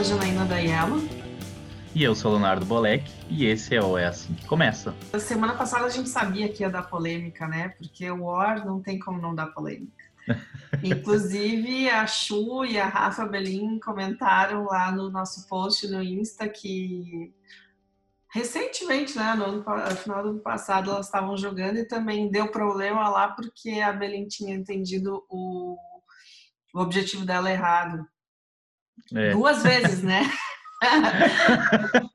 a Janaína Daiello. E eu sou o Leonardo Bolek e esse é o É Assim que Começa. Semana passada a gente sabia que ia dar polêmica, né? Porque o War não tem como não dar polêmica. Inclusive, a Chu e a Rafa Belin comentaram lá no nosso post no Insta que recentemente, né, no, ano, no final do ano passado, elas estavam jogando e também deu problema lá porque a Belin tinha entendido o, o objetivo dela errado. É. Duas vezes, né?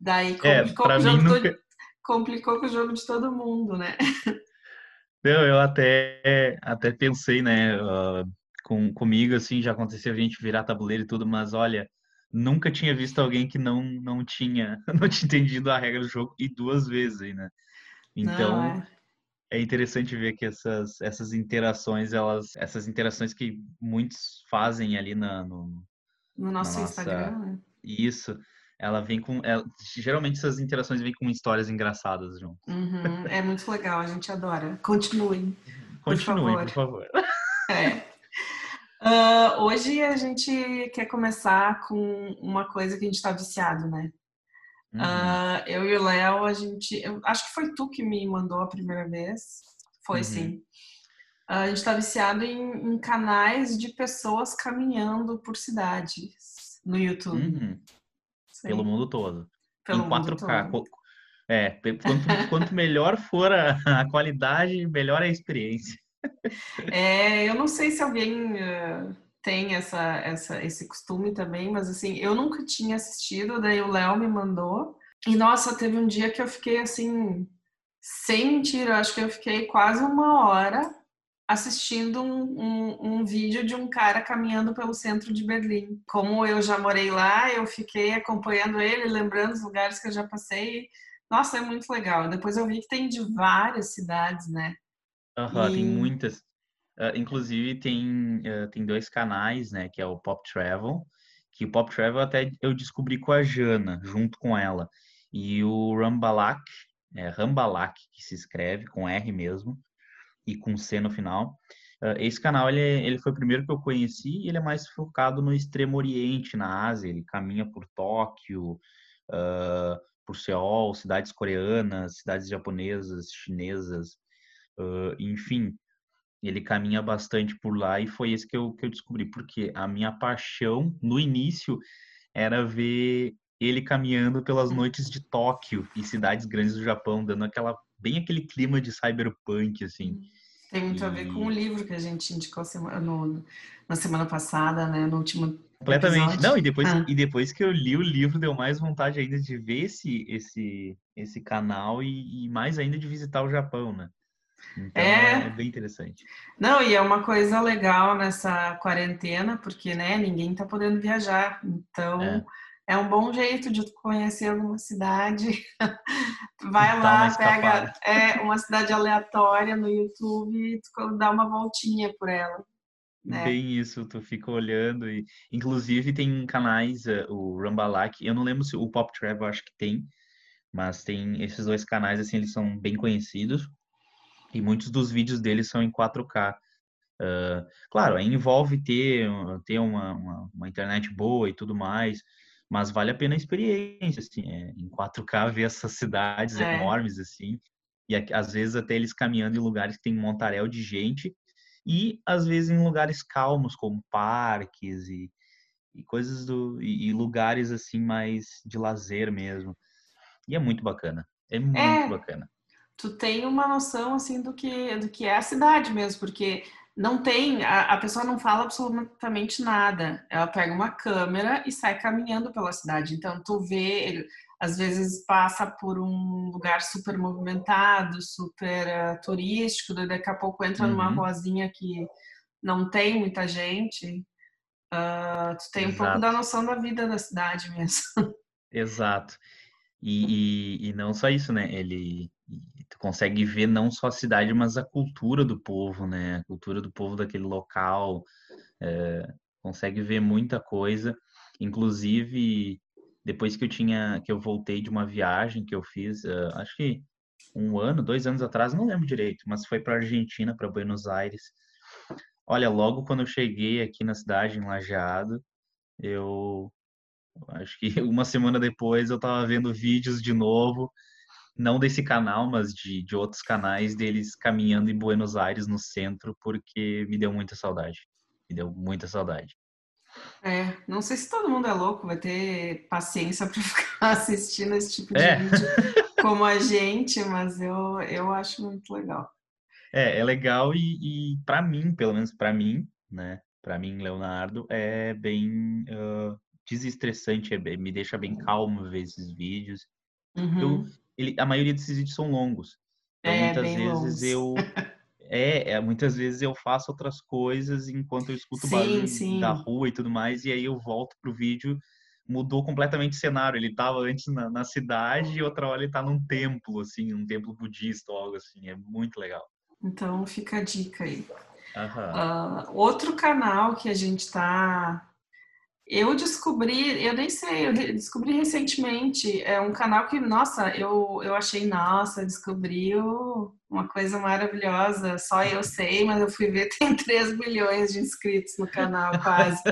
Daí é, complicou, é, o jogo nunca... todo, complicou com o jogo de todo mundo, né? Não, eu até, até pensei, né, uh, com, comigo, assim, já aconteceu a gente virar tabuleiro e tudo, mas olha, nunca tinha visto alguém que não, não tinha não tinha entendido a regra do jogo e duas vezes né? Então, não, é. é. interessante ver que essas, essas interações, elas, essas interações que muitos fazem ali na, no, no nosso nossa, Instagram, né? Isso ela vem com. Ela, geralmente essas interações vêm com histórias engraçadas junto. Uhum, é muito legal, a gente adora. Continuem. Continuem, por favor. Por favor. É. Uh, hoje a gente quer começar com uma coisa que a gente está viciado, né? Uhum. Uh, eu e o Léo, a gente. Eu, acho que foi tu que me mandou a primeira vez. Foi uhum. sim. Uh, a gente está viciado em, em, canais de pessoas caminhando por cidades no YouTube. Uhum pelo mundo todo. Pelo em 4K. Todo. É, quanto, quanto melhor for a, a, qualidade, melhor a experiência. É, eu não sei se alguém uh, tem essa, essa, esse costume também, mas assim, eu nunca tinha assistido, daí o Léo me mandou. E nossa, teve um dia que eu fiquei assim, sem mentira, acho que eu fiquei quase uma hora assistindo um, um, um, vídeo de um cara caminhando pelo centro de Berlim. Como eu já morei lá, eu fiquei acompanhando ele, lembrando os lugares que eu já passei. Nossa, é muito legal. Depois eu vi que tem de várias cidades, né? Uhum, e... Tem muitas. Uh, inclusive tem, uh, tem dois canais, né? Que é o Pop Travel, que o Pop Travel até eu descobri com a Jana, junto com ela. E o Rambalak, é Rambalak que se escreve com R mesmo, e com C no final. Uh, esse canal ele, ele foi o primeiro que eu conheci e ele é mais focado no Extremo Oriente, na Ásia. Ele caminha por Tóquio, uh, por Seul, cidades coreanas, cidades japonesas, chinesas, uh, enfim. Ele caminha bastante por lá e foi esse que eu, que eu descobri, porque a minha paixão no início era ver ele caminhando pelas noites de Tóquio e cidades grandes do Japão, dando aquela bem aquele clima de cyberpunk, assim. Tem muito e... a ver com o livro que a gente indicou semana, no, na semana passada, né? No último Completamente. Episódio. Não, e depois, ah. e depois que eu li o livro, deu mais vontade ainda de ver esse, esse, esse canal e, e mais ainda de visitar o Japão, né? Então é... é... bem interessante. Não, e é uma coisa legal nessa quarentena, porque né, ninguém tá podendo viajar. Então, é é um bom jeito de conhecer alguma cidade. Vai lá, pega é, uma cidade aleatória no YouTube e tu dá uma voltinha por ela. Né? Bem isso, tu fica olhando e inclusive tem canais, eh, o Rambalak, eu não lembro se o Pop Travel acho que tem, mas tem esses dois canais assim, eles são bem conhecidos e muitos dos vídeos deles são em 4K. Uh, claro, envolve ter, ter uma, uma, uma internet boa e tudo mais, mas vale a pena a experiência, assim, é, em 4K ver essas cidades é. enormes, assim, e às vezes até eles caminhando em lugares que tem um montaréu de gente, e às vezes em lugares calmos, como parques e, e coisas do... E, e, lugares, assim, mais de lazer mesmo. E é muito bacana, é muito é, bacana. Tu tem uma noção, assim, do que, do que é a cidade mesmo, porque não tem, a, a, pessoa não fala absolutamente nada. Ela pega uma câmera e sai caminhando pela cidade. Então, tu vê, ele, às vezes passa por um lugar super movimentado, super uh, turístico, daqui a pouco entra uhum. numa ruazinha que não tem muita gente. Uh, tu tem Exato. um pouco da noção da vida da cidade mesmo. Exato. E, e, e não só isso, né? Ele consegue ver não só a cidade, mas a cultura do povo, né? A cultura do povo daquele local. É, consegue ver muita coisa. Inclusive, depois que eu tinha, que eu voltei de uma viagem que eu fiz, uh, acho que um ano, dois anos atrás, não lembro direito, mas foi para Argentina, para Buenos Aires. Olha, logo quando eu cheguei aqui na cidade, em Lajeado, eu Acho que uma semana depois eu tava vendo vídeos de novo, não desse canal, mas de, de outros canais deles caminhando em Buenos Aires, no centro, porque me deu muita saudade. Me deu muita saudade. É, não sei se todo mundo é louco, vai ter paciência para ficar assistindo esse tipo de é. vídeo como a gente, mas eu, eu acho muito legal. É, é legal e, e para mim, pelo menos para mim, né? Para mim, Leonardo, é bem uh, desestressante, é, me deixa bem calmo ver esses vídeos. Uhum. Eu, ele, a maioria desses vídeos são longos. Então, é, muitas vezes longos. eu É, é, muitas vezes eu faço outras coisas enquanto eu escuto sim, barulho sim. da rua e tudo mais, e aí eu volto pro vídeo, mudou completamente o cenário. Ele estava antes na, na, cidade e outra hora ele está num templo, assim, um templo budista ou algo assim. É muito legal. Então fica a dica aí. Uh, outro canal que a gente está eu descobri, eu nem sei, eu descobri recentemente, é um canal que, nossa, eu, eu achei, nossa, descobriu uma coisa maravilhosa, só eu sei, mas eu fui ver, tem 3 milhões de inscritos no canal, quase.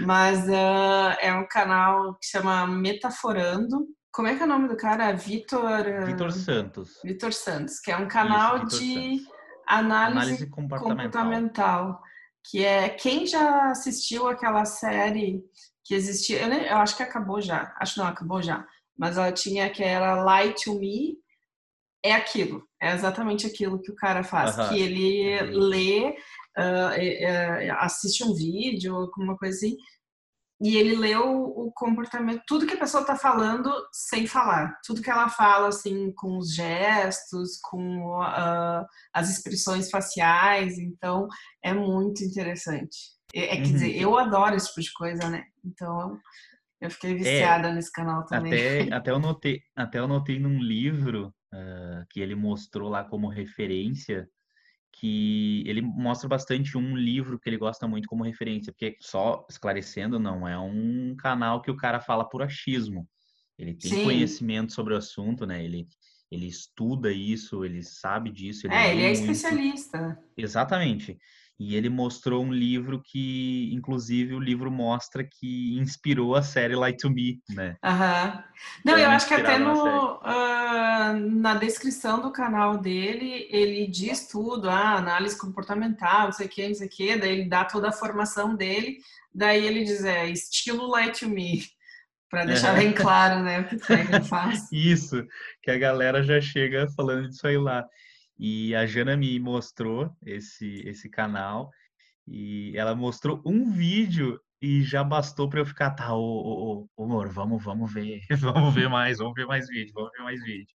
mas uh, é um canal que chama Metaforando. Como é que é o nome do cara? Vitor... Vitor Santos. Vitor Santos, que é um canal Isso, de análise, análise comportamental. comportamental que é quem já assistiu aquela série que existia, eu, eu acho que acabou já, acho não, acabou já, mas ela tinha aquela Lie to Me, é aquilo, é exatamente aquilo que o cara faz, uh -huh. que ele lê, uh, assiste um vídeo, alguma coisa assim, e ele lê o, comportamento, tudo que a pessoa está falando sem falar, tudo que ela fala assim com os gestos, com uh, as expressões faciais, então é muito interessante. É, é quer uhum. dizer, eu adoro esse tipo de coisa, né? Então eu fiquei é, viciada é, nesse canal também. Até, até eu notei, até eu notei num livro uh, que ele mostrou lá como referência que ele mostra bastante um livro que ele gosta muito como referência, porque só esclarecendo, não é um canal que o cara fala por achismo. Ele tem Sim. conhecimento sobre o assunto, né? Ele, ele estuda isso, ele sabe disso. Ele é, ele é muito. especialista. Exatamente. E ele mostrou um livro que, inclusive, o livro mostra que inspirou a série Light to Me, né? Aham. Não, eu acho que até no, uh, na descrição do canal dele, ele diz tudo, ah, análise comportamental, não sei o que, não sei o que, daí ele dá toda a formação dele, daí ele diz, é, estilo Light to Me, para deixar é. bem claro, né, o que é que ele faz. Isso, que a galera já chega falando disso aí lá. E a Jana me mostrou esse, esse canal e ela mostrou um vídeo e já bastou para eu ficar, tá, ô, ô, ô, amor, vamos, vamos ver, vamos ver mais, vamos ver mais vídeo, vamos ver mais vídeo.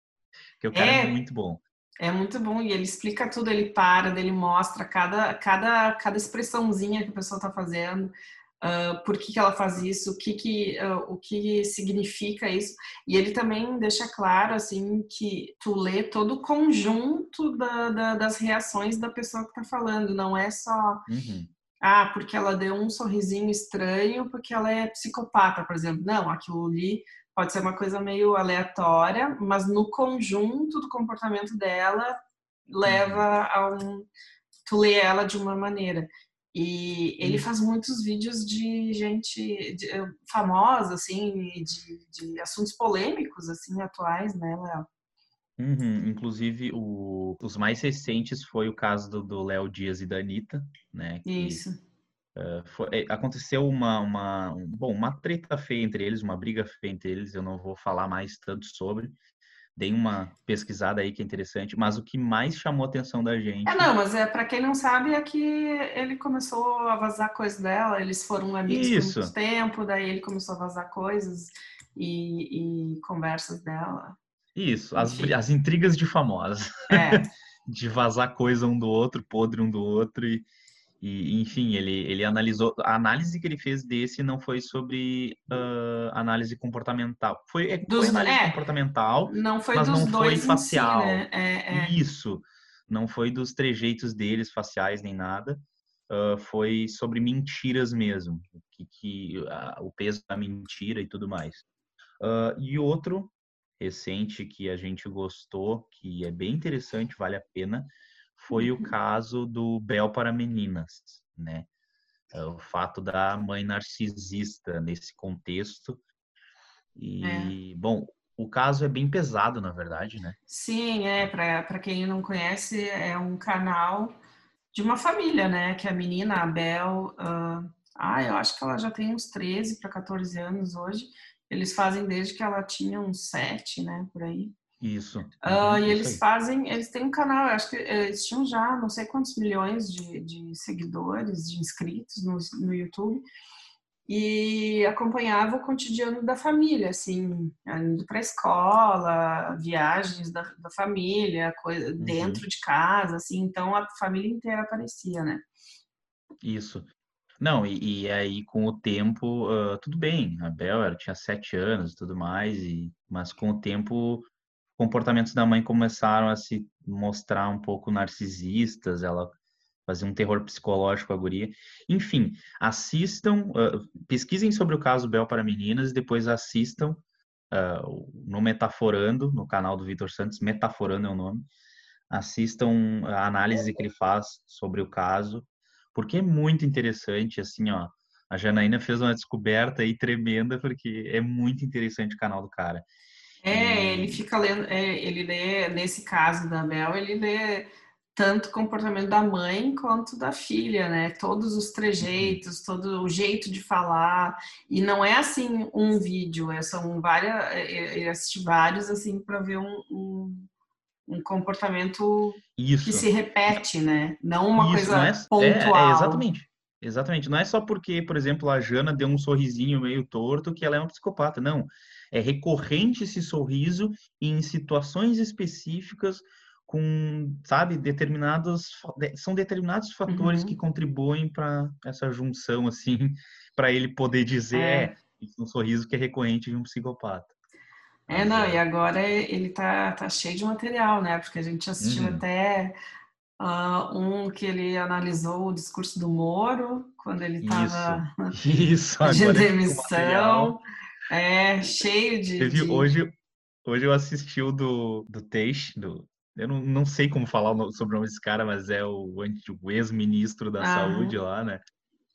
Porque o cara é, é muito bom. É muito bom e ele explica tudo, ele para, ele mostra cada, cada, cada expressãozinha que a pessoa está fazendo uh, por que, que ela faz isso, o que, que, uh, o que significa isso. E ele também deixa claro, assim, que tu lê todo o conjunto da, da, das reações da pessoa que está falando, não é só... Uhum. Ah, porque ela deu um sorrisinho estranho, porque ela é psicopata, por exemplo. Não, aquilo ali pode ser uma coisa meio aleatória, mas no conjunto do comportamento dela leva uhum. a um tu lê ela de uma maneira. E ele hum. faz muitos vídeos de gente de, eh, famosa, assim, de, de, assuntos polêmicos, assim, atuais, né, Léo? Uhum. Inclusive, o, os mais recentes foi o caso do Léo Dias e da Anitta, né? Que, Isso. Uh, foi, eh, aconteceu uma, uma, bom, uma treta feia entre eles, uma briga feia entre eles, eu não vou falar mais tanto sobre, Deem uma pesquisada aí que é interessante, mas o que mais chamou a atenção da gente. É, não, mas é para quem não sabe é que ele começou a vazar coisas dela, eles foram amigos Isso. por muito tempo, daí ele começou a vazar coisas e, e conversas dela. Isso, as, as intrigas de famosos. É. de vazar coisa um do outro, podre um do outro e e, enfim, ele, ele analisou. A análise que ele fez desse não foi sobre uh, análise comportamental. Foi, é, dos, foi análise é, comportamental, não foi mas não foi facial. Si, né? é, é. Isso. Não foi dos trejeitos deles, faciais, nem nada. Uh, foi sobre mentiras mesmo. Que, que, uh, o peso da mentira e tudo mais. e outro recente que a gente gostou, que é bem interessante, vale a pena, foi o uhum. caso do Bel para Meninas, né? É, o fato da mãe narcisista nesse contexto E, é. bom, o caso é bem pesado, na verdade, né? Sim, é. Para quem não conhece, é um canal de uma família, né? Que a menina, a Bel, uh, ah, eu acho que ela já tem uns 13 para 14 anos hoje. Eles fazem desde que ela tinha uns 7, né? Por aí. Isso. Uh, e eles fazem, eles têm um canal, eu acho que eles tinham já não sei quantos milhões de, de seguidores, de inscritos no, no YouTube e acompanhava o cotidiano da família, assim, indo para a escola, viagens da, da família, coisa, uhum. dentro de casa, assim, então a família inteira aparecia, né? Isso. Não, e, e aí com o tempo, uh, tudo bem, a Bel tinha sete anos e tudo mais, e, mas com o tempo comportamentos da mãe começaram a se mostrar um pouco narcisistas, ela fazer um terror psicológico a guria. Enfim, assistam, uh, pesquisem sobre o caso Bel para Meninas e depois assistam uh, no Metaforando, no canal do Vitor Santos, Metaforando é o nome. Assistam a análise que ele faz sobre o caso, porque é muito interessante, assim, ó. A Janaína fez uma descoberta aí tremenda, porque é muito interessante o canal do cara. É, ele fica lendo, é, ele lê, nesse caso da Bel, ele lê tanto o comportamento da mãe quanto da filha, né? Todos os trejeitos, todo o jeito de falar. E não é assim um vídeo, é, são várias. É, é, assisti vários assim para ver um, um, um, comportamento Isso. que se repete, né? Não uma Isso, coisa não é, pontual. É, é, exatamente. Exatamente. Não é só porque, por exemplo, a Jana deu um sorrisinho meio torto que ela é uma psicopata. Não. É recorrente esse sorriso em situações específicas com, sabe, determinados são determinados fatores uhum. que contribuem para essa junção assim, para ele poder dizer é. é um sorriso que é recorrente de um psicopata. É, não, é. e agora ele tá, tá cheio de material, né? Porque a gente assistiu uhum. até uh, um que ele analisou o discurso do Moro, quando ele estava de demissão. É, cheio de. Teve, de... Hoje, hoje eu assisti o do, do Teixe, do, eu não, não sei como falar o sobrenome desse cara, mas é o, o ex-ministro da ah. saúde lá, né?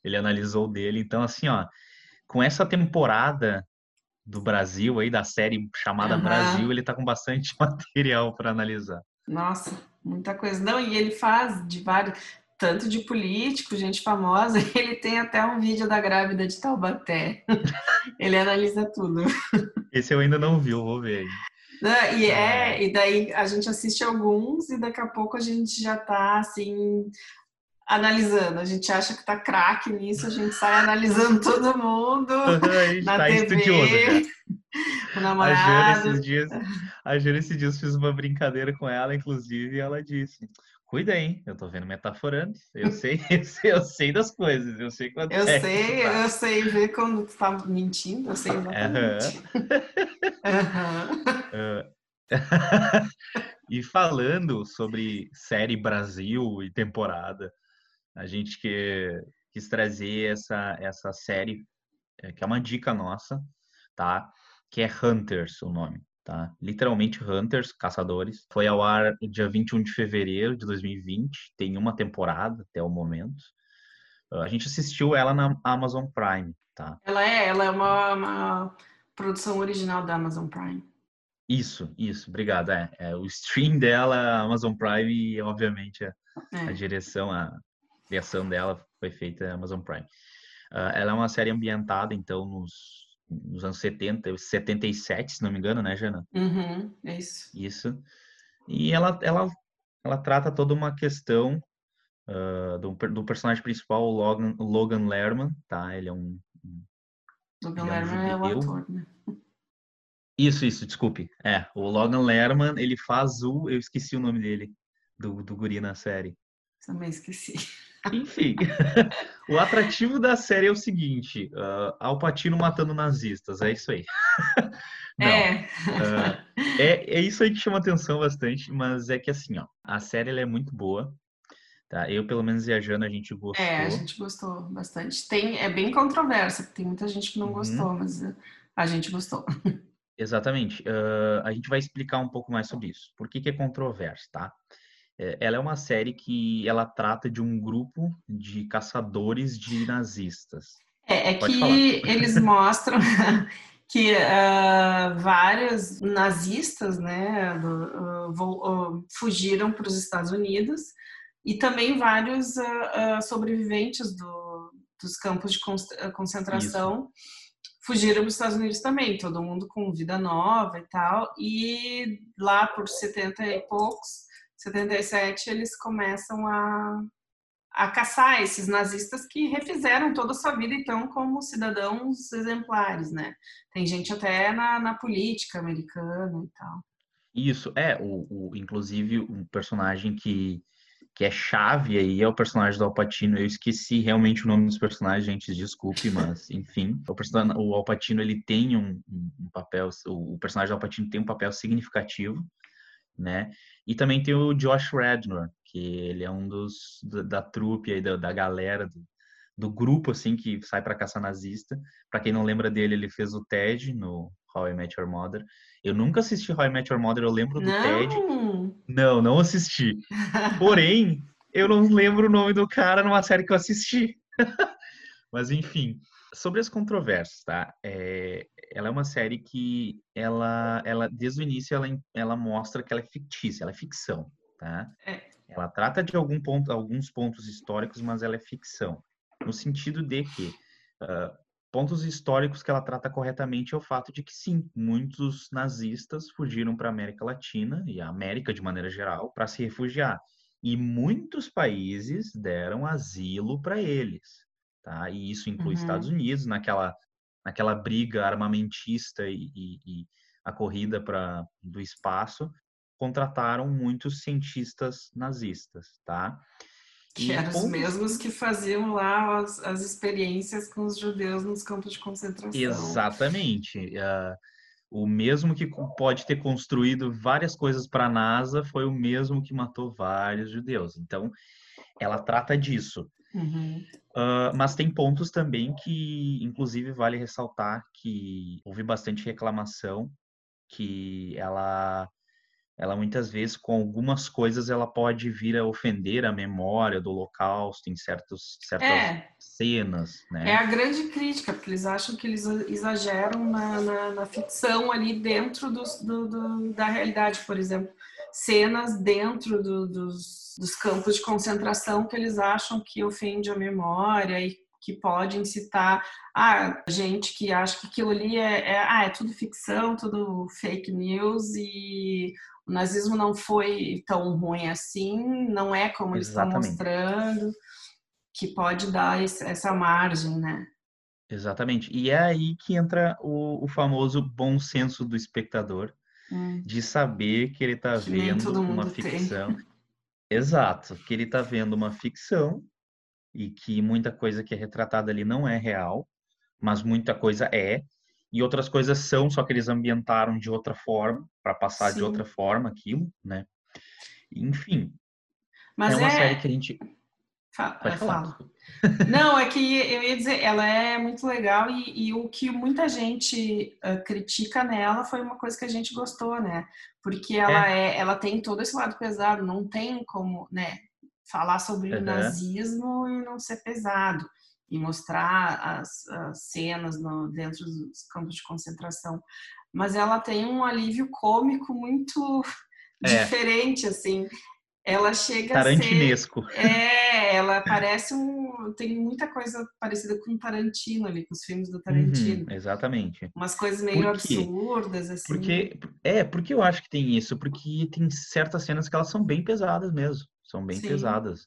Ele analisou dele. Então, assim, ó, com essa temporada do Brasil aí, da série chamada uhum. Brasil, ele tá com bastante material para analisar. Nossa, muita coisa. Não, e ele faz de vários, tanto de político, gente famosa, ele tem até um vídeo da grávida de Taubaté. ele analisa tudo. Esse eu ainda não vi, eu vou ver aí. Né? E é, e daí a gente assiste alguns e daqui a pouco a gente já tá assim analisando. A gente acha que tá craque nisso, a gente sai analisando todo mundo uhum, na tá TV. Estudioso, o namorado. A Jana, esses dias, a Jana esses dias fiz uma brincadeira com ela, inclusive, e ela disse: Cuida, hein? Eu tô vendo metaforando. Eu sei, eu sei, eu sei das coisas. Eu sei quando Eu é sei, tá. eu sei ver quando tu tá mentindo. Eu sei exatamente. Uhum. uhum. e falando sobre série Brasil e temporada, a gente que, quis trazer essa, essa série, é, que é uma dica nossa, tá? Que é Hunters, o nome tá? Literalmente Hunters, caçadores. Foi ao ar dia 21 de fevereiro de 2020, tem uma temporada até o momento. A gente assistiu ela na Amazon Prime, tá? Ela é, ela é uma, uma produção original da Amazon Prime. Isso, isso, obrigado. É, é o stream dela, a Amazon Prime, e obviamente a, é. a direção, a criação dela foi feita na Amazon Prime. Uh, ela é uma série ambientada, então, nos nos anos 70, 77, se não me engano, né, Jana? Uhum, é isso. Isso. E ela, ela, ela trata toda uma questão uh, do, do personagem principal, o Logan, Logan Lerman, tá? Ele é um... Logan Lerman é, um é o ator, né? Isso, isso, desculpe. É, o Logan Lerman, ele faz o... Eu esqueci o nome dele, do, do guri na série. Também esqueci. Enfim, o atrativo da série é o seguinte: uh, Alpatino matando nazistas, é isso aí. Não, é. Uh, é. É isso aí que chama atenção bastante, mas é que assim, ó, a série é muito boa. Tá? Eu, pelo menos, e a gente gostou. É, a gente gostou bastante. Tem, é bem controversa, tem muita gente que não uhum. gostou, mas a gente gostou. Exatamente. Uh, a gente vai explicar um pouco mais sobre isso. Por que, que é controverso, tá? É, ela é uma série que ela trata de um grupo de caçadores de nazistas. É, é que falar. eles mostram que uh, vários nazistas né, do, uh, fugiram para os Estados Unidos e também vários uh, sobreviventes do, dos campos de concentração Isso. fugiram para os Estados Unidos também, todo mundo com vida nova e tal. E lá por 70 e poucos, 77, eles começam a a caçar esses nazistas que refizeram toda a sua vida, então, como cidadãos exemplares, né? Tem gente até na, na política americana e tal. Isso, é, o, o, inclusive um personagem que, que é chave aí é o personagem do Alpatino. Eu esqueci realmente o nome dos personagens, gente, desculpe, mas enfim. O, o Alpatino, ele tem um, um papel, o personagem do Alpatino tem um papel significativo, né? E também tem o Josh Radnor, que ele é um dos da, da trupe aí, da, da galera, do, do, grupo assim que sai para caçar nazista. Para quem não lembra dele, ele fez o Ted no How I Met Your Mother. Eu nunca assisti How I Met Your Mother, eu lembro do não. Ted. Não, não assisti. Porém, eu não lembro o nome do cara numa série que eu assisti. Mas enfim, sobre as controvérsias, tá? É, ela é uma série que ela, ela desde o início ela, ela mostra que ela é fictícia, ela é ficção, tá? É. Ela trata de algum ponto, alguns pontos históricos, mas ela é ficção. No sentido de que uh, pontos históricos que ela trata corretamente é o fato de que, sim, muitos nazistas fugiram para a América Latina e a América de maneira geral para se refugiar. E muitos países deram asilo para eles. Tá? E isso inclui uhum. Estados Unidos, naquela, naquela briga armamentista e, e, e a corrida para do espaço contrataram muitos cientistas nazistas, tá? Que eram os mesmos que faziam lá as, as, experiências com os judeus nos campos de concentração. Exatamente. Uh, o mesmo que pode ter construído várias coisas para a NASA foi o mesmo que matou vários judeus. Então, ela trata disso. Uhum. Uh, mas tem pontos também que, inclusive, vale ressaltar que houve bastante reclamação que ela ela muitas vezes com algumas coisas ela pode vir a ofender a memória do Holocausto em certos, certas é, cenas, né? É a grande crítica, porque eles acham que eles exageram na, na, na ficção ali dentro dos, do, do, da realidade, por exemplo, cenas dentro do, dos, dos campos de concentração que eles acham que ofende a memória e que pode incitar a gente que acha que aquilo ali é, é, ah, é tudo ficção, tudo fake news e o nazismo não foi tão ruim assim, não é como eles estão mostrando, que pode dar essa margem, né? Exatamente. E é aí que entra o, o famoso bom senso do espectador, hum. de saber que ele está vendo uma ficção. Tem. Exato, que ele está vendo uma ficção e que muita coisa que é retratada ali não é real, mas muita coisa é, e outras coisas são, só que eles ambientaram de outra forma, para passar Sim. de outra forma aquilo, né? Enfim. Mas é uma é... série que a gente. Fala, Pode falar. Não, é que eu ia dizer, ela é muito legal e, e o que muita gente uh, critica nela foi uma coisa que a gente gostou, né? Porque ela é. é. ela tem todo esse lado pesado, não tem como, né, falar sobre uhum. o nazismo e não ser pesado e mostrar as, as cenas no, dentro dos campos de concentração. Mas ela tem um alívio cômico muito é. diferente, assim. Ela chega a ser... É, ela parece um... Tem muita coisa parecida com Tarantino ali, com os filmes do Tarantino. Uhum, exatamente. Umas coisas meio absurdas, assim. Porque, é, porque eu acho que tem isso. Porque tem certas cenas que elas são bem pesadas mesmo. São bem Sim. pesadas.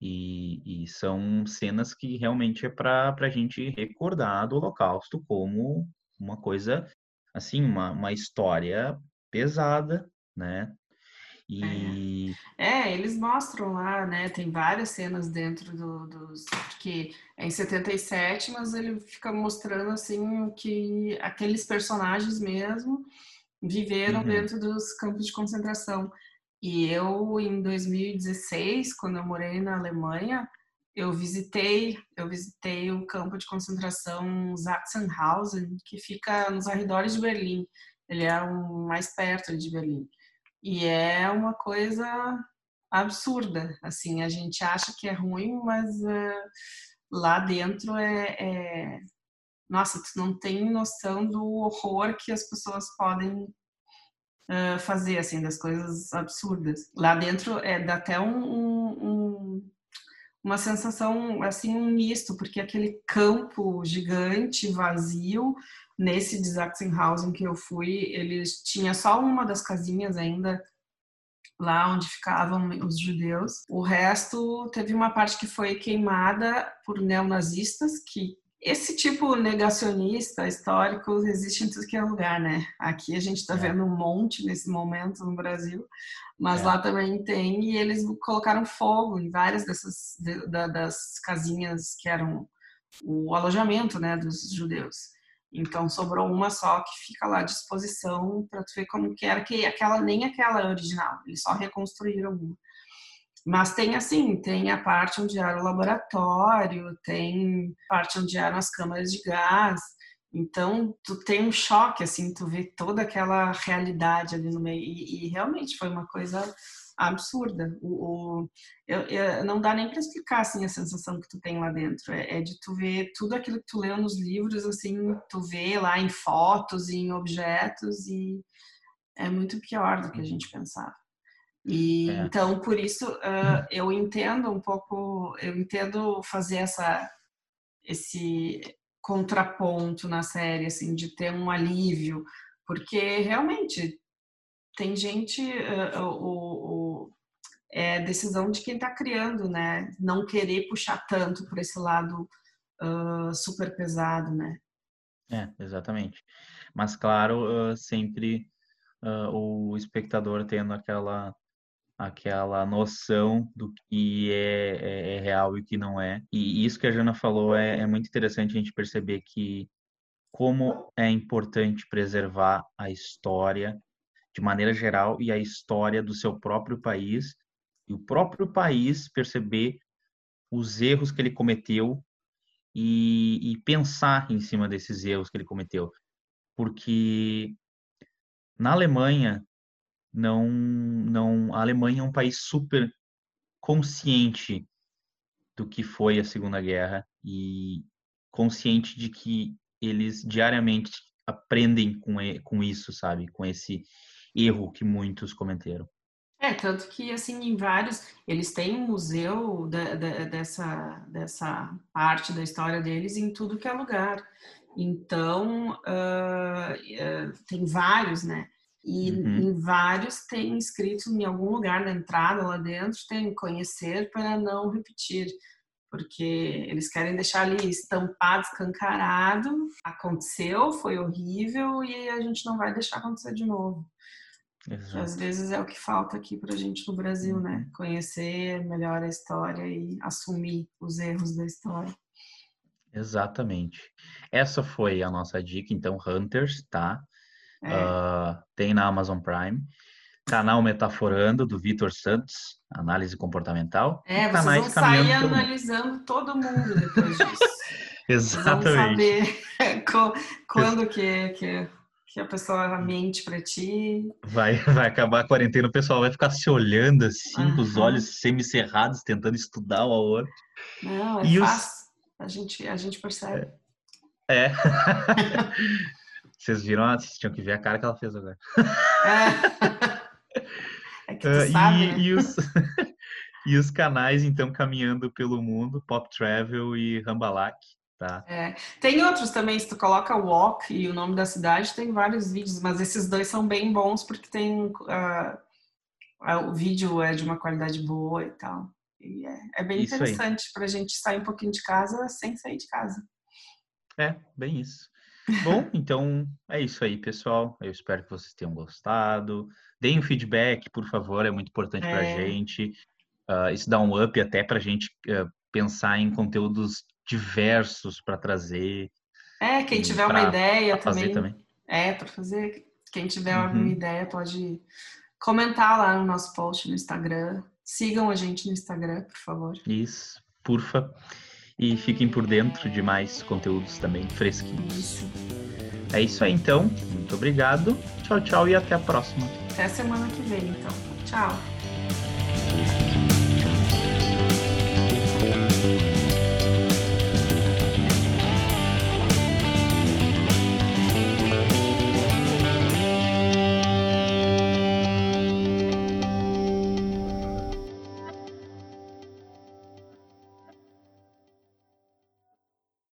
E, e, são cenas que realmente é para a gente recordar do Holocausto como uma coisa, assim, uma, uma história pesada, né? E... É. é. eles mostram lá, né? Tem várias cenas dentro do, dos. Porque é em 77, mas ele fica mostrando assim que aqueles personagens mesmo viveram uhum. dentro dos campos de concentração. E eu, em 2016, quando eu morei na Alemanha, eu visitei, eu visitei o campo de concentração Sachsenhausen, que fica nos arredores de Berlim. Ele é o mais perto de Berlim. E é uma coisa absurda, assim, a gente acha que é ruim, mas uh, lá dentro é, é, nossa, tu não tem noção do horror que as pessoas podem uh, fazer, assim, das coisas absurdas. Lá dentro é dá até um, um, um, uma sensação, assim, um misto, porque aquele campo gigante, vazio, nesse de Sachsenhausen que eu fui, eles tinha só uma das casinhas ainda lá onde ficavam os judeus. O resto teve uma parte que foi queimada por neonazistas que esse tipo negacionista histórico existe em tudo que é lugar, né? Aqui a gente está é. vendo um monte nesse momento no Brasil, mas é. lá também tem e eles colocaram fogo em várias dessas de, das casinhas que eram o alojamento, né, dos judeus. Então sobrou uma só que fica lá à disposição para tu ver como que era que aquela nem aquela original, eles só reconstruíram uma. Mas tem assim, tem a parte onde era o laboratório, tem parte onde eram as câmaras de gás. Então, tu tem um choque, assim, tu vê toda aquela realidade ali no meio. E, e realmente foi uma coisa absurda. O, o eu, eu, não dá nem para explicar, assim, a sensação que tu tem lá dentro. É, é, de tu ver tudo aquilo que tu leu nos livros, assim, tu vê lá em fotos, em objetos, e é muito pior do que a gente pensava. E é. então por isso uh, eu entendo um pouco, eu entendo fazer essa esse contraponto na série assim de ter um alívio, porque realmente tem gente uh, o, o, é decisão de quem está criando, né? Não querer puxar tanto por esse lado uh, super pesado, né? É, exatamente. Mas claro, sempre o espectador tendo aquela aquela noção do que é, é, é, real e o que não é. E isso que a Jana falou é, é muito interessante a gente perceber que como é importante preservar a história de maneira geral e a história do seu próprio país e o próprio país perceber os erros que ele cometeu e, e pensar em cima desses erros que ele cometeu. Porque na Alemanha não, não, a Alemanha é um país super consciente do que foi a Segunda Guerra e consciente de que eles diariamente aprendem com, com isso, sabe? Com esse erro que muitos cometeram. É, tanto que, assim, em vários, eles têm um museu da, da, dessa, dessa parte da história deles em tudo que é lugar. Então, uh, uh, tem vários, né? E uhum. em vários tem escrito em algum lugar na entrada lá dentro, tem conhecer para não repetir, porque eles querem deixar ali estampado, escancarado, aconteceu, foi horrível e a gente não vai deixar acontecer de novo. Exato. Às vezes é o que falta aqui para a gente no Brasil, né? Uhum. Conhecer melhor a história e assumir os erros da história. Exatamente. Essa foi a nossa dica, então, Hunters, tá? É. Uh, tem na Amazon Prime. Canal Metaforando, do Vitor Santos, análise comportamental. É, vocês vão sair analisando todo mundo depois disso. Exatamente. Vocês vão saber quando que, que, que a pessoa mente para ti. Vai, vai acabar a quarentena, o pessoal vai ficar se olhando assim, uhum. com os olhos semicerrados, tentando estudar o outro. Não, é e fácil. Os... A, gente, a gente percebe. É. é. Vocês viram? Vocês tinham que ver a cara que ela fez agora. É, é que tu uh, sabe, e, né? e, os, e os canais, então, caminhando pelo mundo, Pop Travel e Rambalak, tá? É. Tem outros também, se tu coloca Walk e o nome da cidade, tem vários vídeos, mas esses dois são bem bons porque tem... Uh, o vídeo é de uma qualidade boa e tal. E é, é bem isso interessante para a gente sair um pouquinho de casa sem sair de casa. É, bem isso. Bom, então é isso aí, pessoal. Eu espero que vocês tenham gostado. Deem um feedback, por favor, é muito importante é. para a gente. Uh, isso dá um up até para a gente uh, pensar em conteúdos diversos para trazer. É, quem tiver pra, uma ideia também, também, É, para fazer. Quem tiver uhum. alguma ideia pode comentar lá no nosso post no Instagram. Sigam a gente no Instagram, por favor. Isso, porfa e fiquem por dentro de mais conteúdos também fresquinhos. É isso aí então. Muito obrigado. Tchau, tchau e até a próxima. Até semana que vem, então. Tchau.